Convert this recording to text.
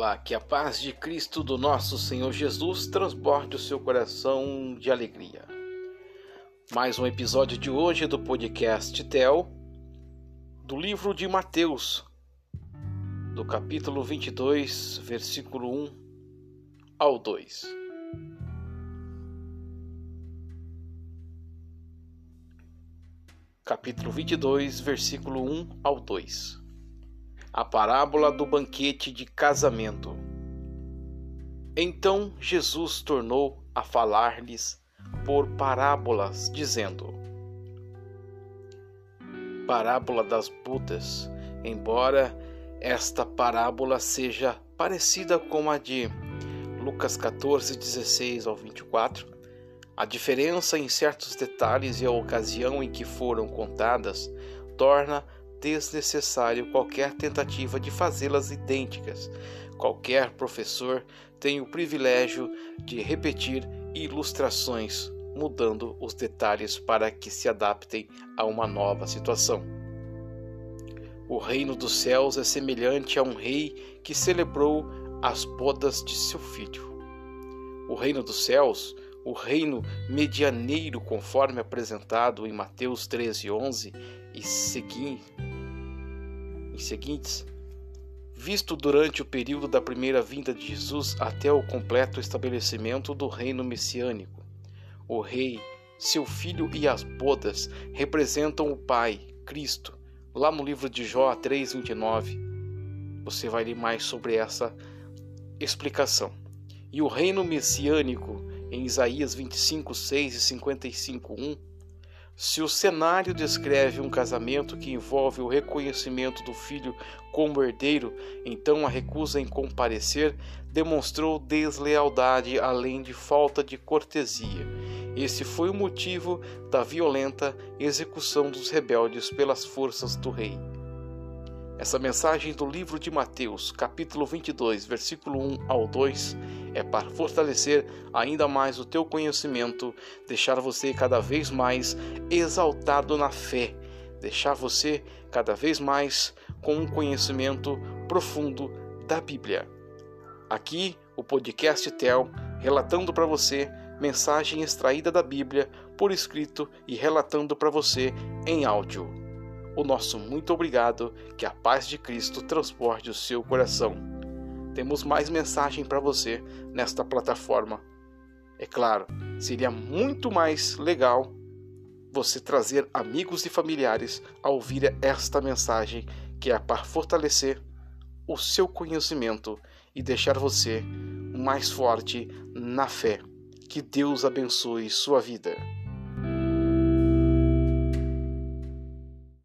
Olá, que a paz de Cristo do nosso Senhor Jesus transborde o seu coração de alegria. Mais um episódio de hoje do podcast Tel, do livro de Mateus, do capítulo 22, versículo 1 ao 2. Capítulo 22, versículo 1 ao 2 a parábola do banquete de casamento. Então Jesus tornou a falar-lhes por parábolas, dizendo: Parábola das bodas, embora esta parábola seja parecida com a de Lucas 14, 16 ao 24, a diferença em certos detalhes e a ocasião em que foram contadas torna desnecessário qualquer tentativa de fazê-las idênticas. Qualquer professor tem o privilégio de repetir ilustrações, mudando os detalhes para que se adaptem a uma nova situação. O reino dos céus é semelhante a um rei que celebrou as bodas de seu filho. O reino dos céus, o reino medianeiro, conforme apresentado em Mateus 13, 11 e seguinte, seguintes, visto durante o período da primeira vinda de Jesus até o completo estabelecimento do reino messiânico. O rei, seu filho e as bodas representam o Pai, Cristo. Lá no livro de Jó 3:29, você vai ler mais sobre essa explicação. E o reino messiânico em Isaías 25:6 e 55:1 se o cenário descreve um casamento que envolve o reconhecimento do filho como herdeiro, então a recusa em comparecer demonstrou deslealdade além de falta de cortesia. Esse foi o motivo da violenta execução dos rebeldes pelas forças do rei. Essa mensagem do livro de Mateus, capítulo 22, versículo 1 ao 2, é para fortalecer ainda mais o teu conhecimento, deixar você cada vez mais exaltado na fé, deixar você cada vez mais com um conhecimento profundo da Bíblia. Aqui, o podcast Tel, relatando para você mensagem extraída da Bíblia por escrito e relatando para você em áudio o nosso muito obrigado, que a paz de Cristo transporte o seu coração. Temos mais mensagem para você nesta plataforma. É claro, seria muito mais legal você trazer amigos e familiares a ouvir esta mensagem que é para fortalecer o seu conhecimento e deixar você mais forte na fé. Que Deus abençoe sua vida.